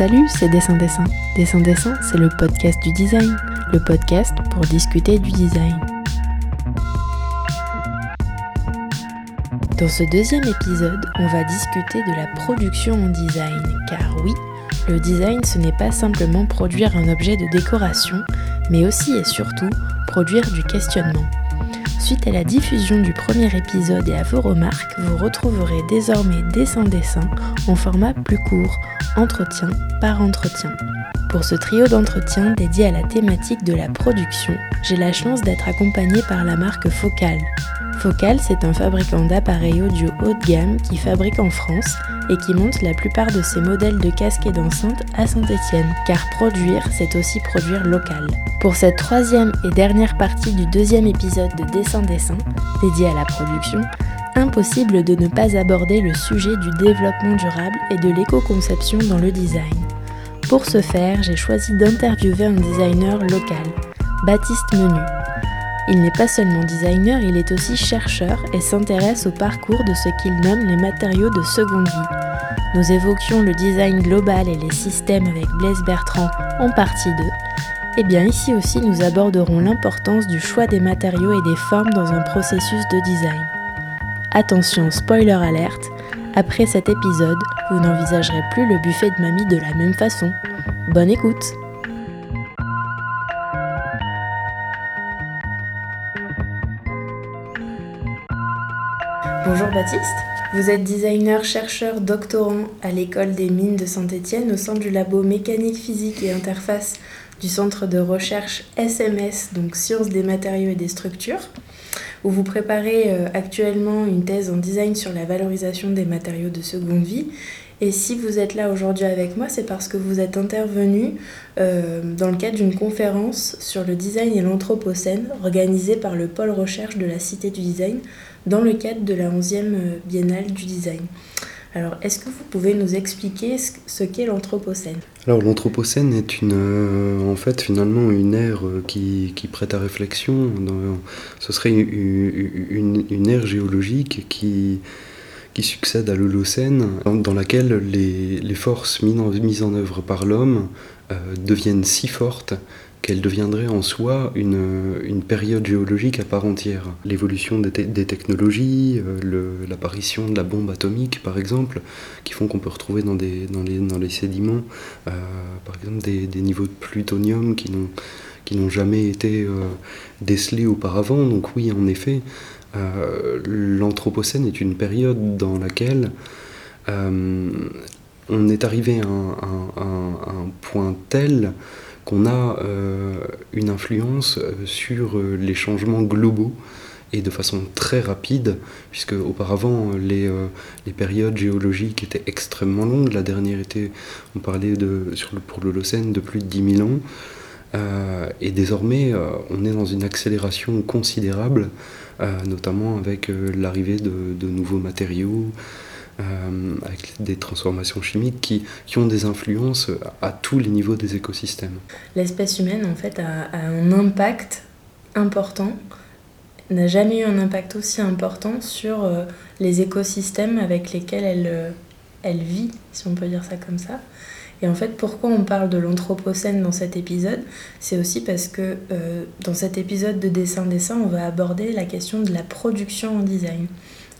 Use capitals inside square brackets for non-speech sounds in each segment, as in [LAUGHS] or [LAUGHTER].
Salut, c'est Dessin Dessin. Dessin Dessin, c'est le podcast du design, le podcast pour discuter du design. Dans ce deuxième épisode, on va discuter de la production en design, car oui, le design ce n'est pas simplement produire un objet de décoration, mais aussi et surtout produire du questionnement. Suite à la diffusion du premier épisode et à vos remarques, vous retrouverez désormais Dessin Dessin en format plus court, entretien par entretien. Pour ce trio d'entretiens dédié à la thématique de la production, j'ai la chance d'être accompagnée par la marque Focal. Focal, c'est un fabricant d'appareils audio haut de gamme qui fabrique en France et qui monte la plupart de ses modèles de casques et d'enceintes à Saint-Étienne, car produire, c'est aussi produire local. Pour cette troisième et dernière partie du deuxième épisode de Dessin Dessin, dédié à la production, impossible de ne pas aborder le sujet du développement durable et de l'éco-conception dans le design. Pour ce faire, j'ai choisi d'interviewer un designer local, Baptiste Menu. Il n'est pas seulement designer, il est aussi chercheur et s'intéresse au parcours de ce qu'il nomme les matériaux de seconde vie. Nous évoquions le design global et les systèmes avec Blaise Bertrand en partie 2. Et bien ici aussi nous aborderons l'importance du choix des matériaux et des formes dans un processus de design. Attention, spoiler alerte, après cet épisode, vous n'envisagerez plus le buffet de mamie de la même façon. Bonne écoute Bonjour Baptiste, vous êtes designer, chercheur, doctorant à l'école des mines de Saint-Étienne au sein du labo mécanique, physique et interface du centre de recherche SMS, donc sciences des matériaux et des structures où vous préparez euh, actuellement une thèse en design sur la valorisation des matériaux de seconde vie. Et si vous êtes là aujourd'hui avec moi, c'est parce que vous êtes intervenu euh, dans le cadre d'une conférence sur le design et l'anthropocène organisée par le pôle recherche de la Cité du Design dans le cadre de la 11e euh, Biennale du Design. Alors, est-ce que vous pouvez nous expliquer ce qu'est l'Anthropocène? Alors, l'Anthropocène est une, euh, en fait finalement une ère euh, qui, prête à réflexion. ce serait une, une, ère géologique qui, qui succède à l'Holocène, dans laquelle les, les forces mises en œuvre par l'homme euh, deviennent si fortes qu'elle deviendrait en soi une, une, période géologique à part entière. L'évolution des, technologies, euh, l'apparition de la bombe atomique par exemple, qui font qu'on peut retrouver dans, des, dans, les, dans les sédiments euh, par exemple des, des, niveaux de plutonium qui n'ont jamais été euh, décelés auparavant. Donc oui, en effet, l'Anthropocène est une période dans laquelle on est arrivé à un point tel qu'on a euh, une influence euh, sur euh, les changements globaux et de façon très rapide, puisque auparavant les, périodes géologiques étaient extrêmement longues. La dernière était, on parlait de, sur le, pour l'Holocène de plus de 10 000 ans. et désormais, on est dans une accélération considérable, notamment avec l'arrivée de, nouveaux matériaux, avec des transformations chimiques qui, qui, ont des influences à tous les niveaux des écosystèmes. L'espèce humaine, en fait, a, un impact important, n'a jamais eu un impact aussi important sur euh, les écosystèmes avec lesquels elle, euh, elle vit, si on peut dire ça comme ça. Et en fait, pourquoi on parle de l'Anthropocène dans cet épisode? C'est aussi parce que dans cet épisode de dessin-dessin, on va aborder la question de la production en design.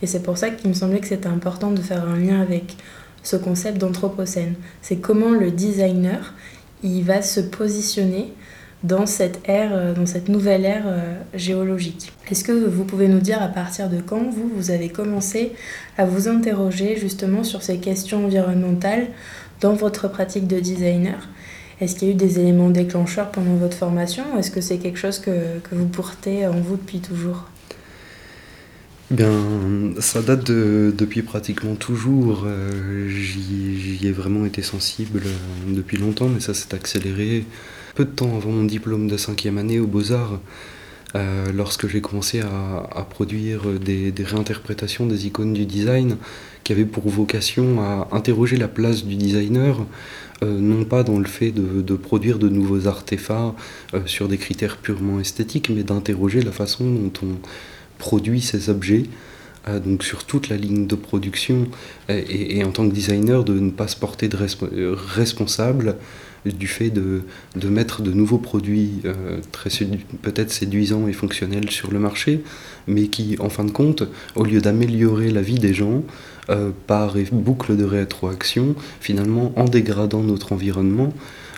Et c'est pour ça qu'il me semblait que c'était important de faire un lien avec ce concept d'anthropocène. C'est comment le designer, il va se positionner dans cette ère, euh, dans cette nouvelle ère euh, géologique. Est-ce que vous pouvez nous dire à partir de quand vous, vous avez commencé à vous interroger justement sur ces questions environnementales dans votre pratique de designer? Est-ce qu'il y a eu des éléments déclencheurs pendant votre formation? Est-ce que c'est quelque chose que, que vous portez en vous depuis toujours? Bien, ça date de, depuis pratiquement toujours. Euh, j'y ai vraiment été sensible euh, depuis longtemps, mais ça s'est accéléré peu de temps avant mon diplôme de cinquième année aux Beaux-Arts, euh, lorsque j'ai commencé à, produire des, réinterprétations des icônes du design qui avaient pour vocation à interroger la place du designer, non pas dans le fait de, de produire de nouveaux artefacts sur des critères purement esthétiques, mais d'interroger la façon dont on produit ces objets donc sur toute la ligne de production, et, en tant que designer, de ne pas se porter de responsable du fait de, mettre de nouveaux produits très peut-être séduisants et fonctionnels sur le marché, mais qui, en fin de compte, au lieu d'améliorer la vie des gens, euh, par boucle de rétroaction, finalement, en dégradant notre environnement, euh,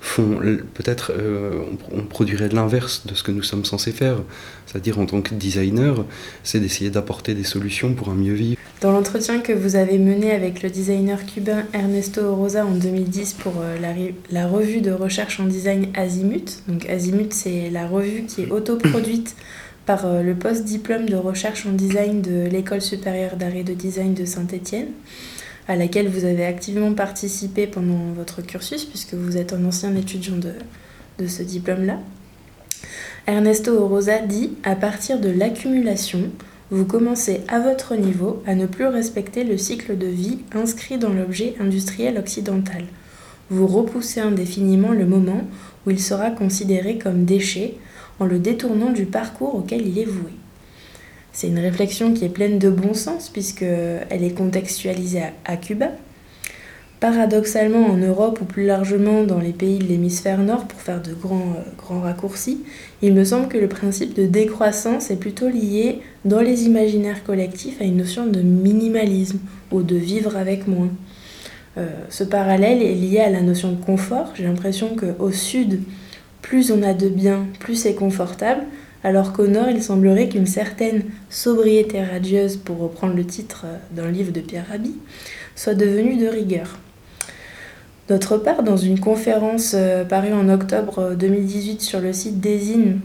font peut-être euh, on, produirait l'inverse de ce que nous sommes censés faire, c'est-à-dire en tant que designer, c'est d'essayer d'apporter des solutions pour un mieux vivre. Dans l'entretien que vous avez mené avec le designer cubain Ernesto Rosa en 2010 pour la, la, revue de recherche en design Azimut, donc Azimut c'est la revue qui est autoproduite [COUGHS] par euh, le post-diplôme de recherche en design de l'École supérieure d'art et de design de Saint-Étienne, à laquelle vous avez activement participé pendant votre cursus, puisque vous êtes un ancien étudiant de, ce diplôme-là. Ernesto Rosa dit À partir de l'accumulation, vous commencez à votre niveau à ne plus respecter le cycle de vie inscrit dans l'objet industriel occidental. Vous repoussez indéfiniment le moment où il sera considéré comme déchet en le détournant du parcours auquel il est voué. C'est une réflexion qui est pleine de bon sens puisqu'elle est contextualisée à Cuba. Paradoxalement, en Europe ou plus largement dans les pays de l'hémisphère nord, pour faire de grands, euh, grands raccourcis, il me semble que le principe de décroissance est plutôt lié dans les imaginaires collectifs à une notion de minimalisme ou de vivre avec moins. Euh, ce parallèle est lié à la notion de confort. J'ai l'impression qu'au sud, plus on a de biens, plus c'est confortable, alors qu'au nord, il semblerait qu'une certaine sobriété radieuse, pour reprendre le titre euh, d'un livre de Pierre Rabhi, soit devenue de rigueur. D'autre part, dans une conférence euh, parue en octobre 2018 sur le site Design,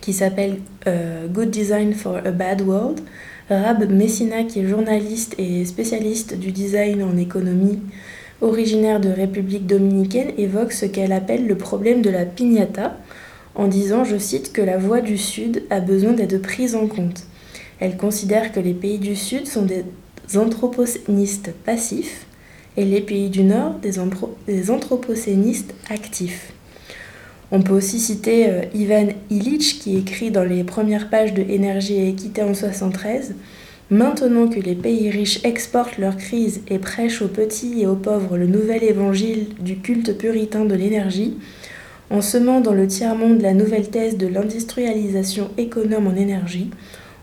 qui s'appelle euh, Good Design for a Bad World, Rab Messina, qui est journaliste et spécialiste du design en économie, originaire de République dominicaine, évoque ce qu'elle appelle le problème de la piñata, en disant, je cite, que la voix du Sud a besoin d'être prise en compte. Elle considère que les pays du Sud sont des anthropocénistes passifs et les pays du Nord des, anthropocénistes actifs. On peut aussi citer euh, Ivan Illich qui écrit dans les premières pages de Énergie et équité en 73 Maintenant que les pays riches exportent leur crise et prêchent aux petits et aux pauvres le nouvel évangile du culte puritain de l'énergie, en semant dans le tiers-monde la nouvelle thèse de l'industrialisation économe en énergie,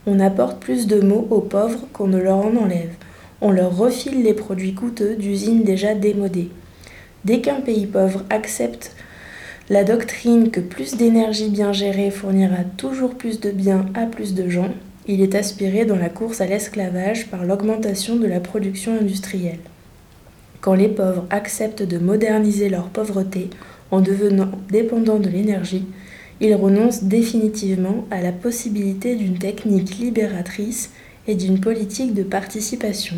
on apporte plus de mots aux pauvres qu'on ne leur en enlève. On leur refile les produits coûteux d'usines déjà démodées. Dès qu'un pays pauvre accepte la doctrine que plus d'énergie bien gérée fournira toujours plus de biens à plus de gens, il est aspiré dans la course à l'esclavage par l'augmentation de la production industrielle. Quand les pauvres acceptent de moderniser leur pauvreté en devenant dépendants de l'énergie, ils renoncent définitivement à la possibilité d'une technique libératrice et d'une politique de participation.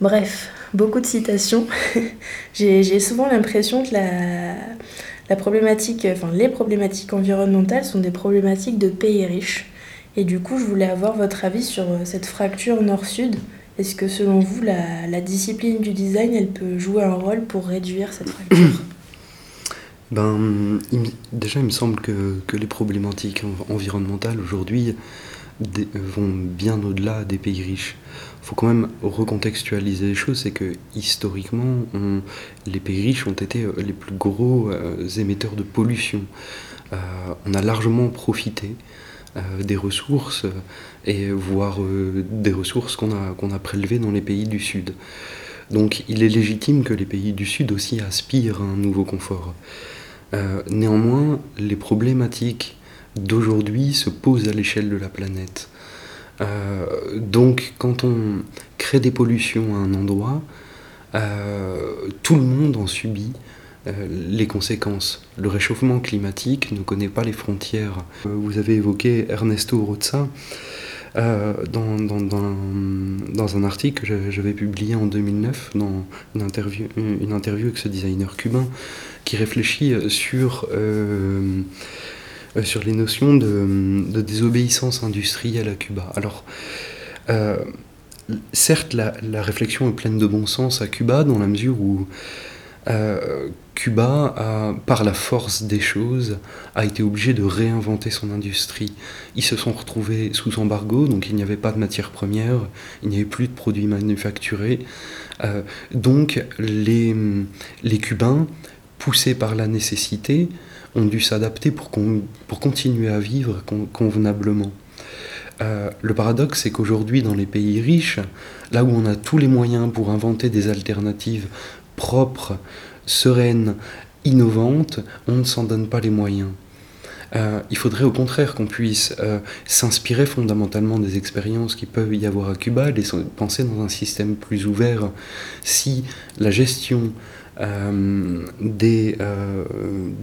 Bref, beaucoup de citations. [LAUGHS] J'ai souvent l'impression que la, la les problématiques environnementales sont des problématiques de pays riches et du coup, je voulais avoir votre avis sur euh, cette fracture nord-sud. Est-ce que selon vous, la, discipline du design, elle peut jouer un rôle pour réduire cette fracture? Ben, Déjà, il me semble que, que les problématiques environnementales aujourd'hui vont bien au-delà des pays riches. Il faut quand même recontextualiser les choses, c'est que historiquement, les pays riches ont été euh, les plus gros euh, émetteurs de pollution. on a largement profité euh, des ressources, et voire euh, des ressources qu'on a, qu'on a prélevées dans les pays du Sud. Donc il est légitime que les pays du Sud aussi aspirent à un nouveau confort. Euh, néanmoins, les problématiques d'aujourd'hui se posent à l'échelle de la planète. donc quand on crée des pollutions à un endroit, tout le monde en subit euh, les conséquences. Le réchauffement climatique ne connaît pas les frontières. Euh, vous avez évoqué Ernesto. Euh, dans, dans, un article que j'avais publié en 2009, dans une interview, avec ce designer cubain, qui réfléchit sur, sur les notions de, désobéissance industrielle à Cuba. Alors, certes, la, réflexion est pleine de bon sens à Cuba, dans la mesure où Cuba, par la force des choses, a été obligé de réinventer son industrie. Ils se sont retrouvés sous embargo, donc il n'y avait pas de matières premières, il n'y avait plus de produits manufacturés. Euh, donc les, Cubains, poussés par la nécessité, ont dû s'adapter pour, pour continuer à vivre convenablement. Euh, le paradoxe, c'est qu'aujourd'hui, dans les pays riches, là où on a tous les moyens pour inventer des alternatives propres, sereines, innovantes, on ne s'en donne pas les moyens. Euh, il faudrait au contraire qu'on puisse euh, s'inspirer fondamentalement des expériences qui peuvent y avoir à Cuba, penser dans un système plus ouvert. Si la gestion des,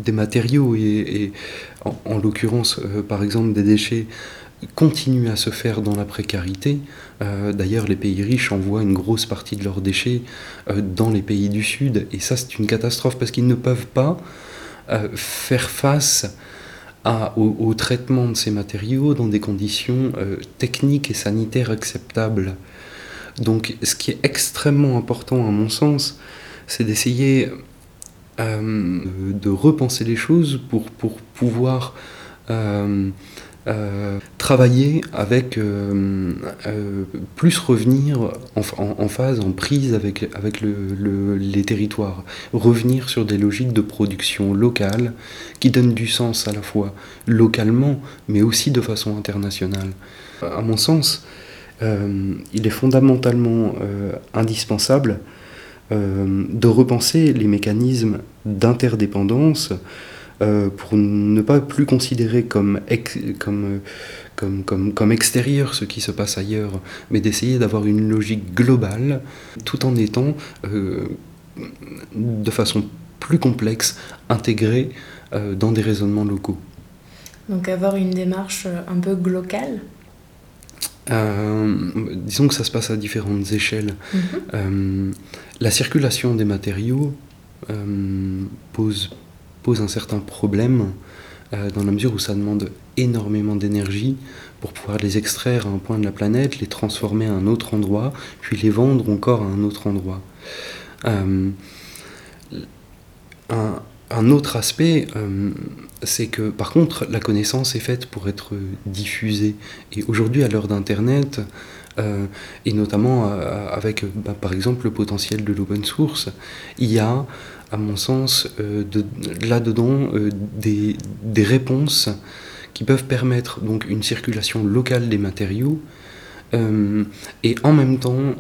des matériaux et, en l'occurrence par exemple des déchets continue à se faire dans la précarité. Euh, d'ailleurs, les pays riches envoient une grosse partie de leurs déchets euh, dans les pays du Sud, et ça c'est une catastrophe parce qu'ils ne peuvent pas euh, faire face au, traitement de ces matériaux dans des conditions techniques et sanitaires acceptables. Donc ce qui est extrêmement important à mon sens, c'est d'essayer de repenser les choses pour, pour pouvoir euh, travailler avec euh, euh, plus revenir en, phase, en prise avec, avec les territoires, revenir sur des logiques de production locale qui donnent du sens à la fois localement mais aussi de façon internationale. À mon sens, il est fondamentalement indispensable de repenser les mécanismes d'interdépendance euh, pour ne pas plus considérer comme, comme, comme, comme, comme, extérieur ce qui se passe ailleurs, mais d'essayer d'avoir une logique globale tout en étant euh, de façon plus complexe intégré euh, dans des raisonnements locaux. Donc avoir une démarche un peu globale disons que ça se passe à différentes échelles. Mhm. la circulation des matériaux pose pose un certain problème euh, dans la mesure où ça demande énormément d'énergie pour pouvoir les extraire à un point de la planète, les transformer à un autre endroit, puis les vendre encore à un autre endroit. Euh, un, autre aspect, euh, c'est que par contre, la connaissance est faite pour être diffusée. Et aujourd'hui, à l'heure d'Internet, et notamment avec bah, par exemple le potentiel de l'open source, il y a à mon sens, euh, là-dedans euh, des, des, réponses qui peuvent permettre donc une circulation locale des matériaux euh, et en même temps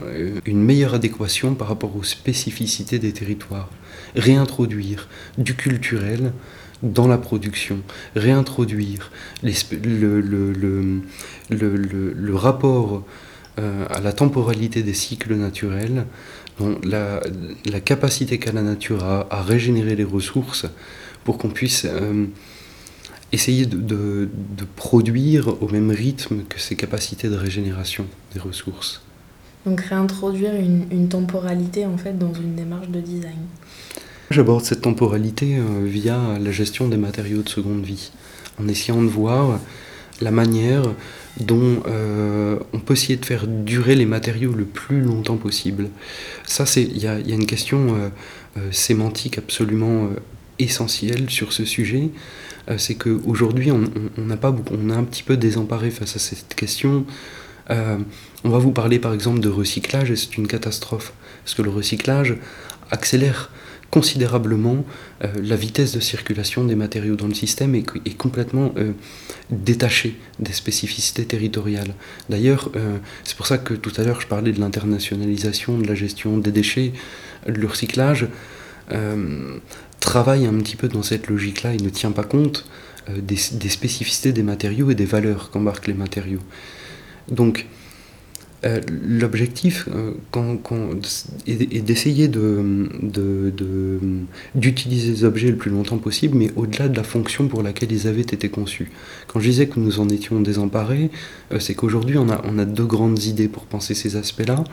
une meilleure adéquation par rapport aux spécificités des territoires. Réintroduire du culturel dans la production, réintroduire le, le, le, le, rapport à la temporalité des cycles naturels la, capacité qu'a la nature à, régénérer les ressources pour qu'on puisse euh, essayer de, produire au même rythme que ces capacités de régénération des ressources. Donc réintroduire une, temporalité en fait dans une démarche de design. J'aborde cette temporalité euh, via la gestion des matériaux de seconde vie, en essayant de voir la manière dont euh, on peut essayer de faire durer les matériaux le plus longtemps possible. Ça, il y, a, une question euh, euh, sémantique absolument essentielle sur ce sujet. c'est qu'aujourd'hui, on, on, pas on est un petit peu désemparé face à cette question. on va vous parler par exemple de recyclage et c'est une catastrophe. Parce que le recyclage accélère considérablement euh, la vitesse de circulation des matériaux dans le système est, complètement euh, détachée des spécificités territoriales. D'ailleurs, euh, c'est pour ça que tout à l'heure je parlais de l'internationalisation de la gestion des déchets. Le recyclage travaille un petit peu dans cette logique-là et ne tient pas compte des, des, spécificités des matériaux et des valeurs qu'embarquent les matériaux. Donc, euh, l'objectif euh, est, d'essayer d'utiliser les objets le plus longtemps possible, mais au-delà de la fonction pour laquelle ils avaient été conçus. Quand je disais que nous en étions désemparés, euh, c'est qu'aujourd'hui on a, deux grandes idées pour penser ces aspects-là.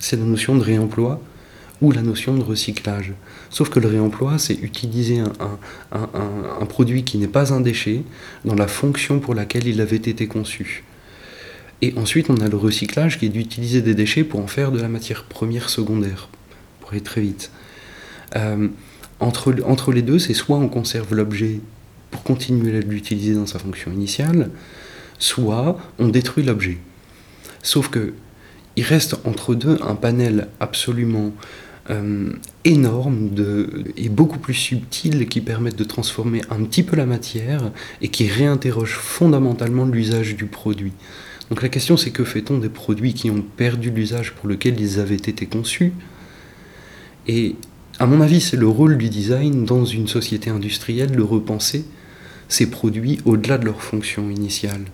C'est la notion de réemploi ou la notion de recyclage. Sauf que le réemploi, c'est utiliser un produit qui n'est pas un déchet dans la fonction pour laquelle il avait été conçu. Et ensuite, on a le recyclage qui est d'utiliser des déchets pour en faire de la matière première secondaire, pour aller très vite. Euh, entre, entre les deux, c'est soit on conserve l'objet pour continuer à l'utiliser dans sa fonction initiale, soit on détruit l'objet. Sauf que il reste entre deux un panel absolument euh, énorme de, et beaucoup plus subtil qui permettent de transformer un petit peu la matière et qui réinterroge fondamentalement l'usage du produit. Donc la question c'est que fait-on des produits qui ont perdu l'usage pour lequel ils avaient été conçus? Et à mon avis c'est le rôle du design dans une société industrielle de repenser ces produits au-delà de leur fonction initiale.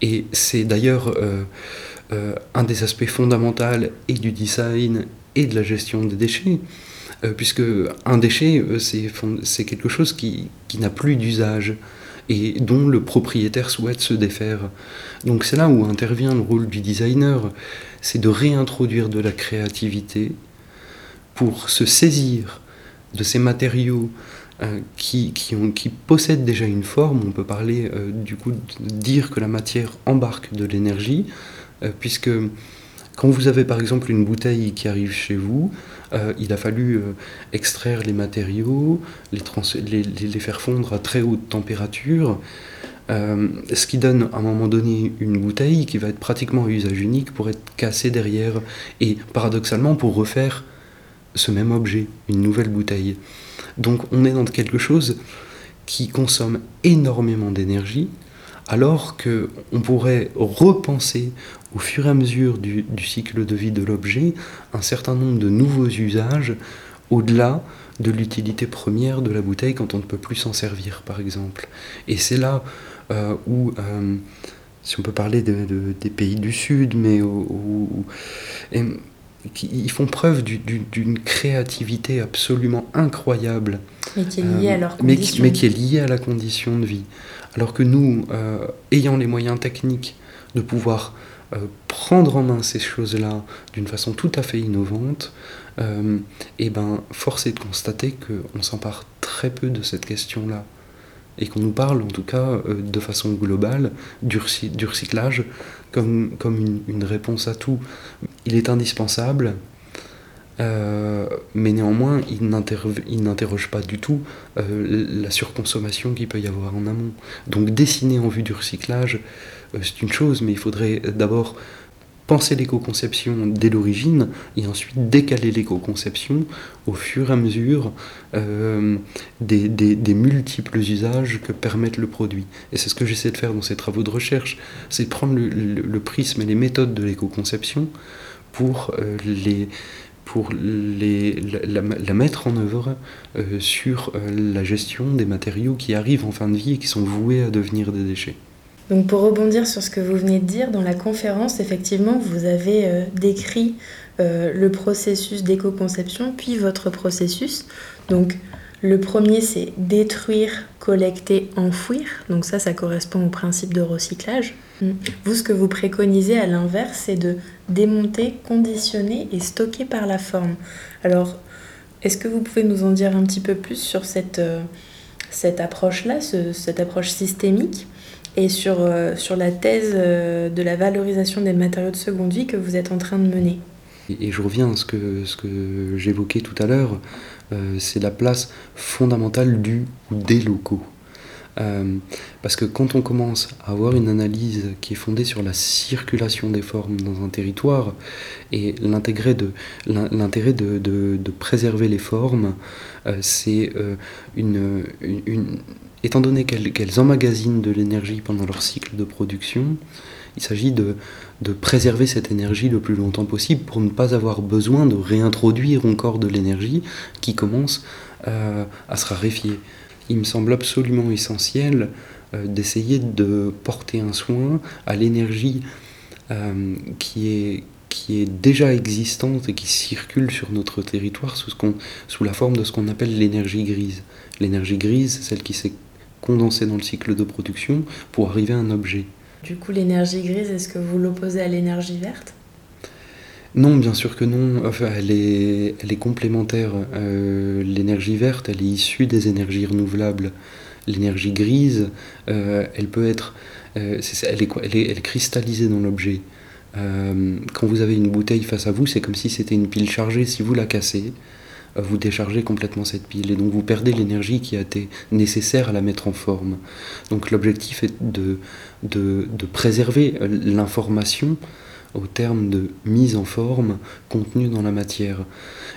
Et c'est d'ailleurs euh, euh, un des aspects fondamentaux et du design et de la gestion des déchets. Euh, puisque un déchet, c'est quelque chose qui, qui n'a plus d'usage et dont le propriétaire souhaite se défaire. Donc c'est là où intervient le rôle du designer, c'est de réintroduire de la créativité pour se saisir de ces matériaux euh, qui, qui, ont, qui, possèdent déjà une forme. On peut parler euh, du coup de dire que la matière embarque de l'énergie, euh, puisque quand vous avez par exemple une bouteille qui arrive chez vous, il a fallu extraire les matériaux, les, faire fondre à très haute température, ce qui donne à un moment donné une bouteille qui va être pratiquement à usage unique pour être cassée derrière, et paradoxalement pour refaire ce même objet, une nouvelle bouteille. Donc on est dans quelque chose qui consomme énormément d'énergie, alors qu'on pourrait repenser au fur et à mesure du, cycle de vie de l'objet un certain nombre de nouveaux usages au-delà de l'utilité première de la bouteille quand on ne peut plus s'en servir, par exemple. Et c'est là euh, où, euh, si on peut parler des pays du Sud, mais où, ils font preuve d'une créativité absolument incroyable. Mais qui est liée à euh, leur condition. Mais, qui est liée à la condition de vie. Alors que nous, euh, ayant les moyens techniques de pouvoir euh, prendre en main ces choses-là d'une façon tout à fait innovante, et eh ben, force est de constater qu'on s'empare très peu de cette question-là et qu'on nous parle en tout cas de façon globale du, recyclage comme une, réponse à tout. Il est indispensable, euh, mais néanmoins, il n'interroge pas du tout euh, la surconsommation qu'il peut y avoir en amont. Donc dessiner en vue du recyclage, euh, c'est une chose, mais il faudrait d'abord penser l'éco-conception dès l'origine et ensuite décaler l'éco-conception au fur et à mesure des, multiples usages que permettent le produit. Et c'est ce que j'essaie de faire dans ces travaux de recherche, c'est prendre le, prisme et les méthodes de l'éco-conception pour les pour les, la, mettre en œuvre euh, sur la gestion des matériaux qui arrivent en fin de vie et qui sont voués à devenir des déchets. Donc pour rebondir sur ce que vous venez de dire, dans la conférence, effectivement, vous avez euh, décrit euh, le processus d'éco-conception, puis votre processus. Donc le premier, c'est détruire, collecter, enfouir. Donc ça, ça correspond au principe de recyclage. Mm. Vous, ce que vous préconisez à l'inverse, c'est de démonter, conditionner et stocker par la forme. Alors, est-ce que vous pouvez nous en dire un petit peu plus sur cette, euh, cette approche-là, cette approche systémique et sur, euh, sur la thèse euh, de la valorisation des matériaux de seconde vie que vous êtes en train de mener? Et, je reviens à ce que, ce que j'évoquais tout à l'heure, c'est la place fondamentale du ou des locaux. Parce que quand on commence à avoir une analyse qui est fondée sur la circulation des formes dans un territoire et l'intérêt de, préserver les formes, c'est une, une, étant donné qu'elles emmagasinent de l'énergie pendant leur cycle de production, il s'agit de, préserver cette énergie le plus longtemps possible pour ne pas avoir besoin de réintroduire encore de l'énergie qui commence euh, à se raréfier. Il me semble absolument essentiel euh, d'essayer de porter un soin à l'énergie euh, qui, est, qui est déjà existante et qui circule sur notre territoire sous, ce sous la forme de ce qu'on appelle l'énergie grise. L'énergie grise, celle qui s'est condensé dans le cycle de production pour arriver à un objet. Du coup, l'énergie grise, est-ce que vous l'opposez à l'énergie verte? Non, bien sûr que non. Elle est, complémentaire. Euh, l'énergie verte, elle est issue des énergies renouvelables. L'énergie grise, euh, elle peut être, euh, elle, est, elle, est, elle, est, cristallisée dans l'objet. quand vous avez une bouteille face à vous, c'est comme si c'était une pile chargée. Si vous la cassez, vous déchargez complètement cette pile et donc vous perdez l'énergie qui a été nécessaire à la mettre en forme. Donc l'objectif est de préserver l'information au terme de mise en forme contenue dans la matière.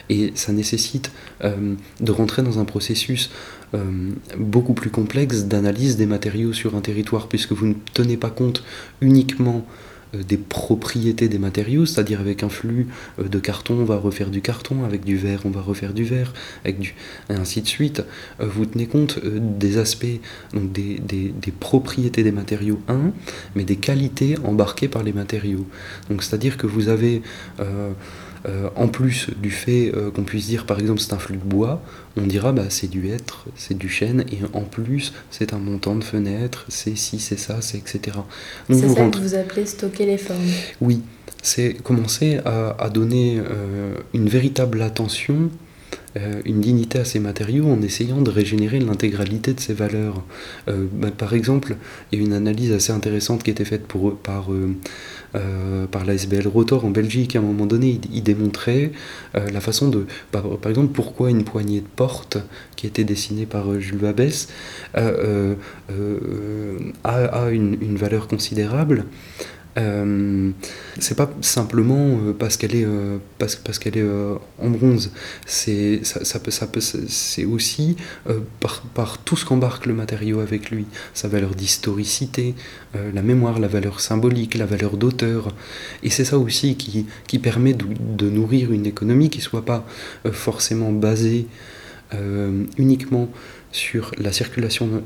Et ça nécessite euh, de rentrer dans un processus euh, beaucoup plus complexe d'analyse des matériaux sur un territoire, puisque vous ne tenez pas compte uniquement des propriétés des matériaux, c'est-à-dire avec un flux euh, de carton, on va refaire du carton, avec du verre, on va refaire du verre, avec du, et ainsi de suite. Euh, vous tenez compte des aspects, donc des, propriétés des matériaux, un, mais des qualités embarquées par les matériaux. Donc c'est-à-dire que vous avez euh, en plus du fait euh, qu'on puisse dire par exemple c'est un flux de bois, on dira bah, c'est du hêtre, c'est du chêne, et en plus c'est un montant de fenêtre, c'est ci, c'est ça, c'est etc. C'est ça que vous appelez stocker les formes Oui, c'est commencer à, donner euh, une véritable attention euh, une dignité à ces matériaux en essayant de régénérer l'intégralité de ces valeurs. Euh, bah, par exemple, il y a une analyse assez intéressante qui a été faite pour, par, euh, par la SBL Rotor en Belgique. À un moment donné, il, démontrait la façon de... Par, exemple, pourquoi une poignée de porte qui a été dessinée par Jules Babès a, a une, une, valeur considérable. Euh, c'est pas simplement euh, parce qu'elle est, euh, parce, parce qu'elle est en bronze, c'est, ça, peut, ça peut, c'est aussi par, par, tout ce qu'embarque le matériau avec lui, sa valeur d'historicité, la mémoire, la valeur symbolique, la valeur d'auteur. Et c'est ça aussi qui, qui permet de, nourrir une économie qui soit pas forcément basée uniquement sur la circulation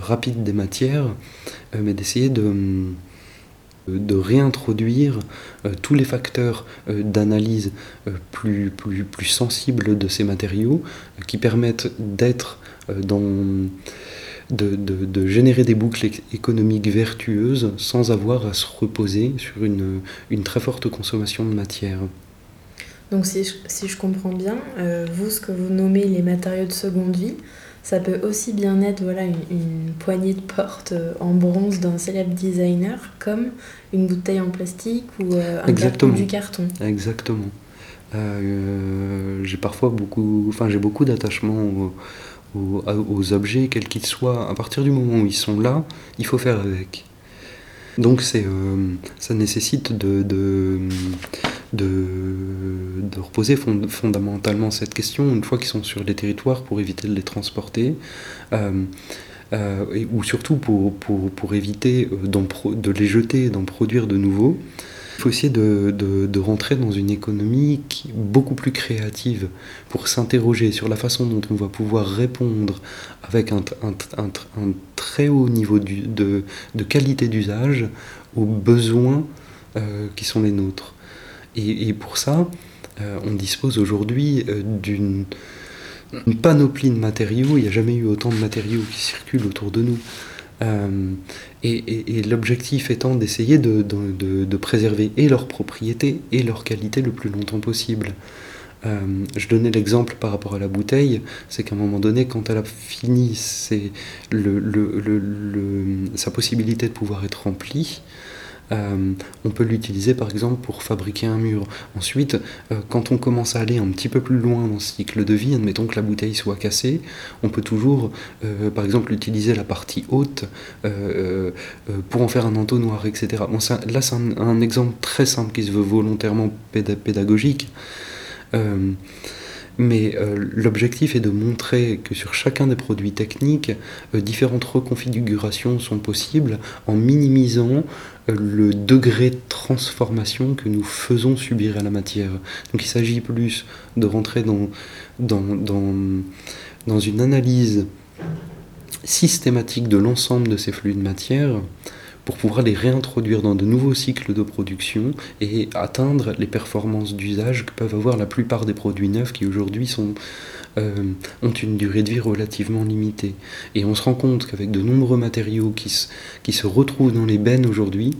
rapide des matières, mais d'essayer de de réintroduire euh, tous les facteurs euh, d'analyse euh, plus, plus, plus, sensibles de ces matériaux qui permettent d'être dans... De, de, générer des boucles économiques vertueuses sans avoir à se reposer sur une, une très forte consommation de matière. Donc si je, si je comprends bien, vous, ce que vous nommez les matériaux de seconde vie, ça peut aussi bien être voilà, une, poignée de porte euh, en bronze d'un célèbre designer comme une bouteille en plastique ou euh, un carton du carton. Exactement. Euh, j'ai parfois beaucoup, enfin j'ai beaucoup d'attachement aux, objets, quels qu'ils soient. À partir du moment où ils sont là, il faut faire avec. Donc c'est, ça nécessite de, de de, reposer fondamentalement cette question une fois qu'ils sont sur les territoires pour éviter de les transporter. Euh, euh, ou surtout pour, éviter euh, de les jeter, d'en produire de nouveaux. Il faut essayer de, de, rentrer dans une économie beaucoup plus créative pour s'interroger sur la façon dont on va pouvoir répondre avec un, très haut niveau de, de, qualité d'usage aux besoins qui sont les nôtres. Et, pour ça, euh, on dispose aujourd'hui euh, d'une panoplie de matériaux. Il n'y a jamais eu autant de matériaux qui circulent autour de nous. Euh, et, l'objectif étant d'essayer de, préserver et leurs propriétés et leur qualité le plus longtemps possible. je donnais l'exemple par rapport à la bouteille, c'est qu'à un moment donné, quand elle a fini sa possibilité de pouvoir être remplie, euh, on peut l'utiliser par exemple pour fabriquer un mur. Ensuite, euh, quand on commence à aller un petit peu plus loin dans ce cycle de vie, admettons que la bouteille soit cassée, on peut toujours euh, par exemple utiliser la partie haute pour en faire un entonnoir, etc. Là c'est un, exemple très simple qui se veut volontairement pédagogique. Mais l'objectif est de montrer que sur chacun des produits techniques, différentes reconfigurations sont possibles en minimisant le degré de transformation que nous faisons subir à la matière. Donc il s'agit plus de rentrer dans, dans, dans, une analyse systématique de l'ensemble de ces flux de matière pour pouvoir les réintroduire dans de nouveaux cycles de production et atteindre les performances d'usage que peuvent avoir la plupart des produits neufs qui aujourd'hui sont euh, ont une durée de vie relativement limitée. Et on se rend compte qu'avec de nombreux matériaux qui se, qui se retrouvent dans les bennes aujourd'hui,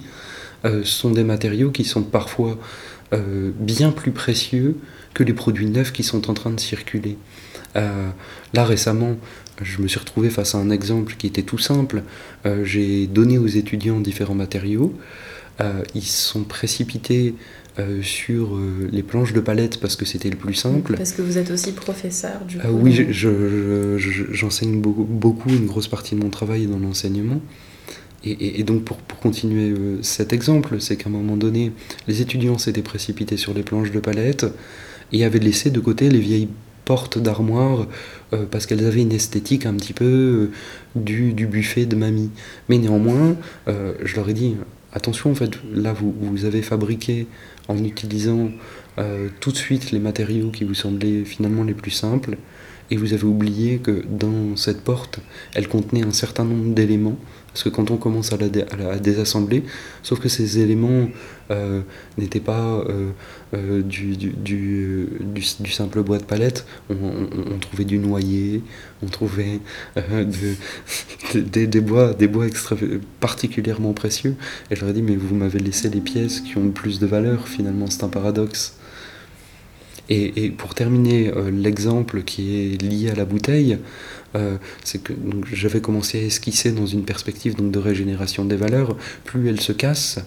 euh, sont des matériaux qui sont parfois euh, bien plus précieux que les produits neufs qui sont en train de circuler. là récemment, je me suis retrouvé face à un exemple qui était tout simple. Euh, j'ai donné aux étudiants différents matériaux. ils sont précipités sur les planches de palette parce que c'était le plus simple. Parce que vous êtes aussi professeur du coup. oui, j'enseigne beaucoup, beaucoup, une grosse partie de mon travail est dans l'enseignement. Et, donc pour, continuer euh, cet exemple, c'est qu'à un moment donné, les étudiants s'étaient précipités sur les planches de palette et avaient laissé de côté les vieilles portes d'armoire euh, parce qu'elles avaient une esthétique un petit peu euh, du, buffet de mamie. Mais néanmoins, je leur ai dit, attention en fait, là vous, vous avez fabriqué en utilisant tout de suite les matériaux qui vous semblaient finalement les plus simples. Et vous avez oublié que dans cette porte, elle contenait un certain nombre d'éléments parce que quand on commence à la, désassembler, sauf que ces éléments euh, n'étaient pas euh, euh, du, simple bois de palette, on, trouvait du noyer, on trouvait [LAUGHS] des, bois, des bois extra, particulièrement précieux. Et je leur ai dit, mais vous m'avez laissé les pièces qui ont plus de valeur, finalement, c'est un paradoxe. Et, pour terminer l'exemple qui est lié à la bouteille, euh, c'est que j'avais commencé à esquisser dans une perspective donc, de régénération des valeurs. Plus elles se cassent,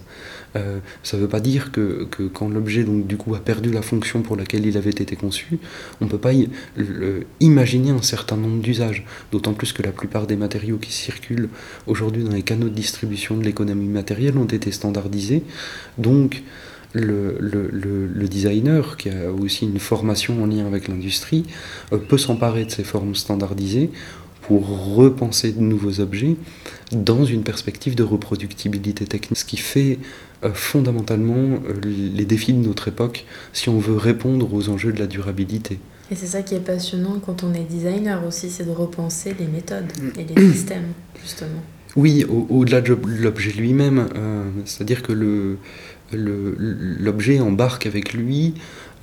euh, ça ne veut pas dire que, que quand l'objet donc du coup a perdu la fonction pour laquelle il avait été conçu, on ne peut pas imaginer un certain nombre d'usages. D'autant plus que la plupart des matériaux qui circulent aujourd'hui dans les canaux de distribution de l'économie matérielle ont été standardisés. Donc le, le, designer, qui a aussi une formation en lien avec l'industrie, euh, peut s'emparer de ces formes standardisées pour repenser de nouveaux objets dans une perspective de reproductibilité technique, ce qui fait euh, fondamentalement euh, les défis de notre époque si on veut répondre aux enjeux de la durabilité. Et c'est ça qui est passionnant quand on est designer aussi, c'est de repenser les méthodes et les systèmes, justement. Oui, au-delà de l'objet lui-même, c'est-à-dire que le, l'objet embarque avec lui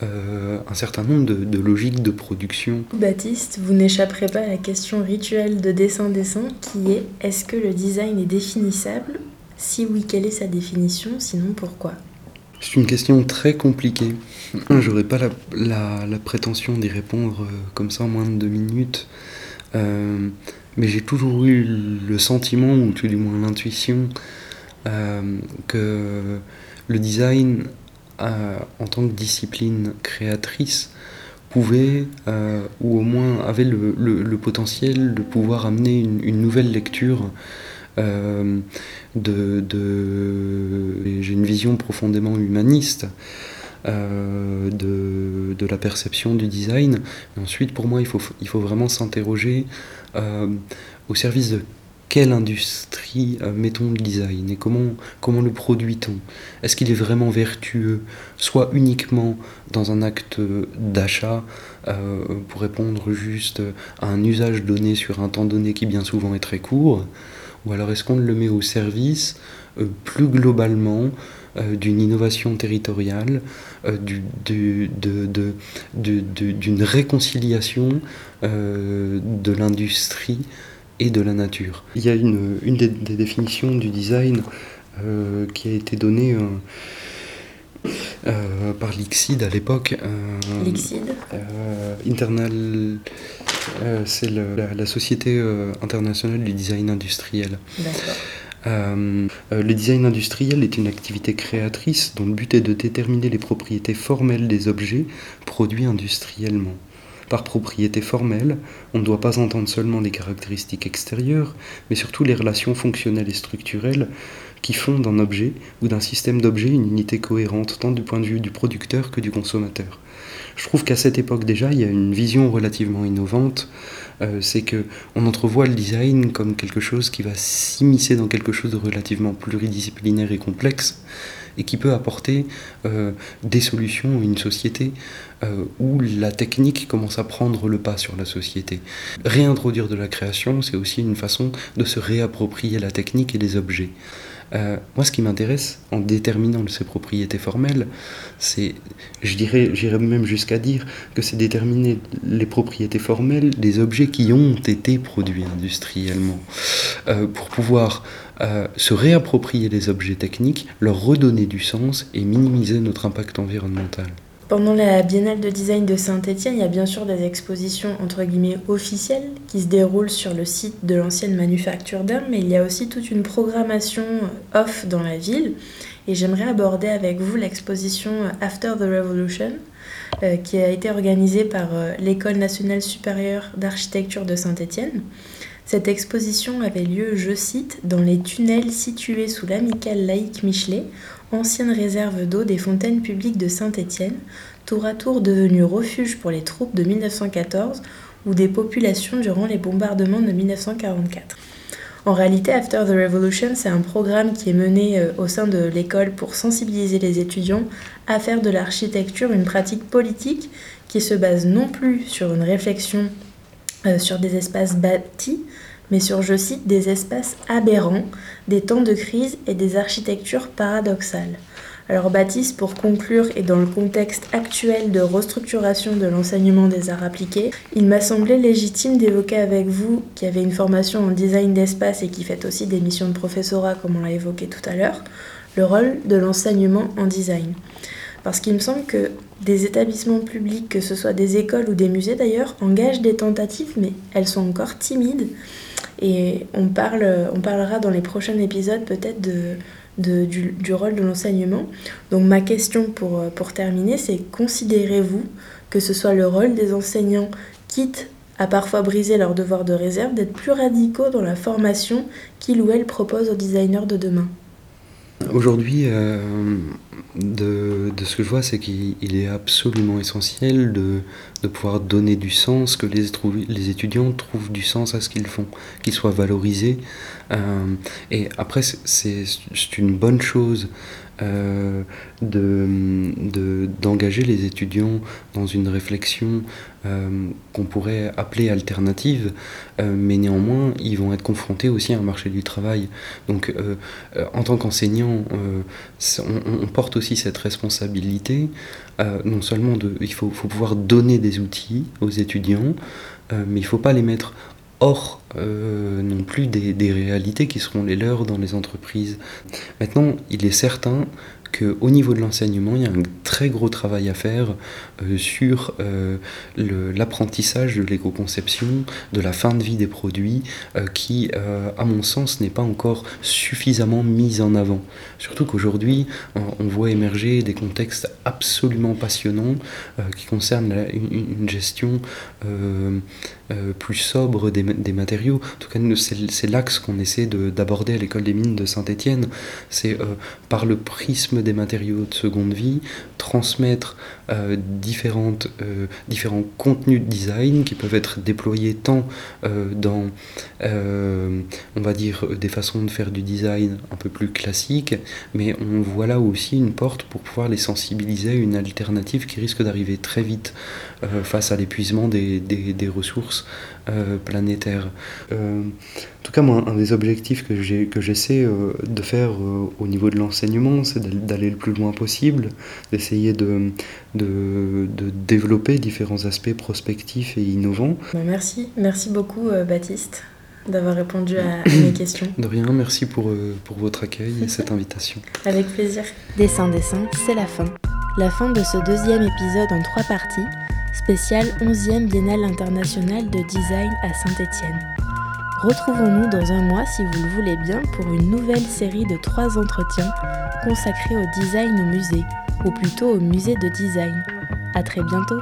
euh, un certain nombre de, logiques de production. Baptiste, vous n'échapperez pas à la question rituelle de dessin-dessin qui est est-ce que le design est définissable? Si oui, quelle est sa définition? Sinon, pourquoi? C'est une question très compliquée. J'aurais pas la, prétention d'y répondre euh, comme ça en moins de deux minutes. Euh, mais j'ai toujours eu le sentiment, ou tout du moins l'intuition, que le design euh, en tant que discipline créatrice pouvait, euh, ou au moins avait le, potentiel de pouvoir amener une, nouvelle lecture euh, de, j'ai une vision profondément humaniste de, de, la perception du design. ensuite, pour moi, il faut, il faut vraiment s'interroger au service de quelle industrie euh, mettons le design et comment, comment le produit-on? Est-ce qu'il est vraiment vertueux, soit uniquement dans un acte d'achat euh, pour répondre juste à un usage donné sur un temps donné qui bien souvent est très court? Ou alors est-ce qu'on le met au service euh, plus globalement d'une innovation territoriale, d'une réconciliation de l'industrie et de la nature. Il y a une, une des, définitions du design euh, qui a été donnée euh, euh, par l'ICSID à l'époque. L'ICSID Internal, c'est la, Société internationale du design industriel. le design industriel est une activité créatrice dont le but est de déterminer les propriétés formelles des objets produits industriellement. Par propriété formelle, on ne doit pas entendre seulement les caractéristiques extérieures, mais surtout les relations fonctionnelles et structurelles qui font d'un objet ou d'un système d'objets une unité cohérente tant du point de vue du producteur que du consommateur. Je trouve qu'à cette époque déjà, il y a une vision relativement innovante, euh, c'est que on entrevoit le design comme quelque chose qui va s'immiscer dans quelque chose de relativement pluridisciplinaire et complexe, et qui peut apporter euh, des solutions à une société euh, où la technique commence à prendre le pas sur la société. Réintroduire de la création, c'est aussi une façon de se réapproprier la technique et les objets. Euh, moi, ce qui m'intéresse en déterminant ces propriétés formelles, c'est, je dirais, j'irais même jusqu'à dire que c'est déterminer les propriétés formelles des objets qui ont été produits industriellement, pour pouvoir euh, se réapproprier les objets techniques, leur redonner du sens et minimiser notre impact environnemental. Pendant la Biennale de design de Saint-Étienne, il y a bien sûr des expositions entre guillemets officielles qui se déroulent sur le site de l'ancienne manufacture d'armes, mais il y a aussi toute une programmation off dans la ville. Et j'aimerais aborder avec vous l'exposition After the Revolution, euh, qui a été organisée par euh, l'École nationale supérieure d'architecture de Saint-Étienne. Cette exposition avait lieu, je cite, dans les tunnels situés sous l'amicale laïque Michelet, ancienne réserve d'eau des fontaines publiques de Saint-Étienne, tour à tour devenue refuge pour les troupes de 1914 ou des populations durant les bombardements de 1944. En réalité, After the Revolution, c'est un programme qui est mené euh, au sein de l'école pour sensibiliser les étudiants à faire de l'architecture une pratique politique qui se base non plus sur une réflexion euh, sur des espaces bâtis, mais sur, je cite, des espaces aberrants, des temps de crise et des architectures paradoxales. Alors Baptiste, pour conclure et dans le contexte actuel de restructuration de l'enseignement des arts appliqués, il m'a semblé légitime d'évoquer avec vous, qui avez une formation en design d'espace et qui fait aussi des missions de professorat comme on l'a évoqué tout à l'heure, le rôle de l'enseignement en design. Parce qu'il me semble que des établissements publics, que ce soit des écoles ou des musées d'ailleurs, engagent des tentatives, mais elles sont encore timides. Et on, parle, on parlera dans les prochains épisodes peut-être du, rôle de l'enseignement. Donc ma question pour, pour terminer, c'est considérez-vous que ce soit le rôle des enseignants, quitte à parfois briser leur devoir de réserve, d'être plus radicaux dans la formation qu'ils ou elles proposent aux designers de demain? Aujourd'hui, euh, de, ce que je vois, c'est qu'il est absolument essentiel de, pouvoir donner du sens, que les, étudiants trouvent du sens à ce qu'ils font, qu'ils soient valorisés. Euh, et après, c'est une bonne chose euh, d'engager de, les étudiants dans une réflexion euh, qu'on pourrait appeler alternative, euh, mais néanmoins, ils vont être confrontés aussi à un marché du travail. Donc, en tant qu'enseignant, on, porte aussi cette responsabilité, non seulement il faut, pouvoir donner des outils aux étudiants, mais il ne faut pas les mettre hors euh, non plus des, réalités qui seront les leurs dans les entreprises. Maintenant, il est certain qu'au niveau de l'enseignement, il y a un très gros travail à faire euh, sur euh, l'apprentissage de l'éco-conception, de la fin de vie des produits, euh, qui, à mon sens, n'est pas encore suffisamment mise en avant. Surtout qu'aujourd'hui, on, voit émerger des contextes absolument passionnants qui concernent une, gestion plus sobre des, matériaux. En tout cas, c'est l'axe qu'on essaie d'aborder à l'école des mines de Saint-Étienne. C'est par le prisme des matériaux de seconde vie, transmettre euh, différentes, euh, différents contenus de design qui peuvent être déployés tant euh, dans, on va dire, des façons de faire du design un peu plus classiques, mais on voit là aussi une porte pour pouvoir les sensibiliser à une alternative qui risque d'arriver très vite face à l'épuisement des, des, des, ressources planétaires. en tout cas, moi, un des objectifs que j'essaie de faire au niveau de l'enseignement, c'est d'aller le plus loin possible, d'essayer de, de, développer différents aspects prospectifs et innovants. Bah, merci, merci beaucoup euh, Baptiste d'avoir répondu à, [COUGHS] mes questions. De rien, merci pour, euh, pour votre accueil et cette invitation. [LAUGHS] Avec plaisir. Dessin, dessin, c'est la fin. La fin de ce deuxième épisode en trois parties, spécial 11e Biennale internationale de design à Saint-Étienne. Retrouvons-nous dans un mois si vous le voulez bien pour une nouvelle série de trois entretiens consacrés au design au musée ou plutôt au musée de design. À très bientôt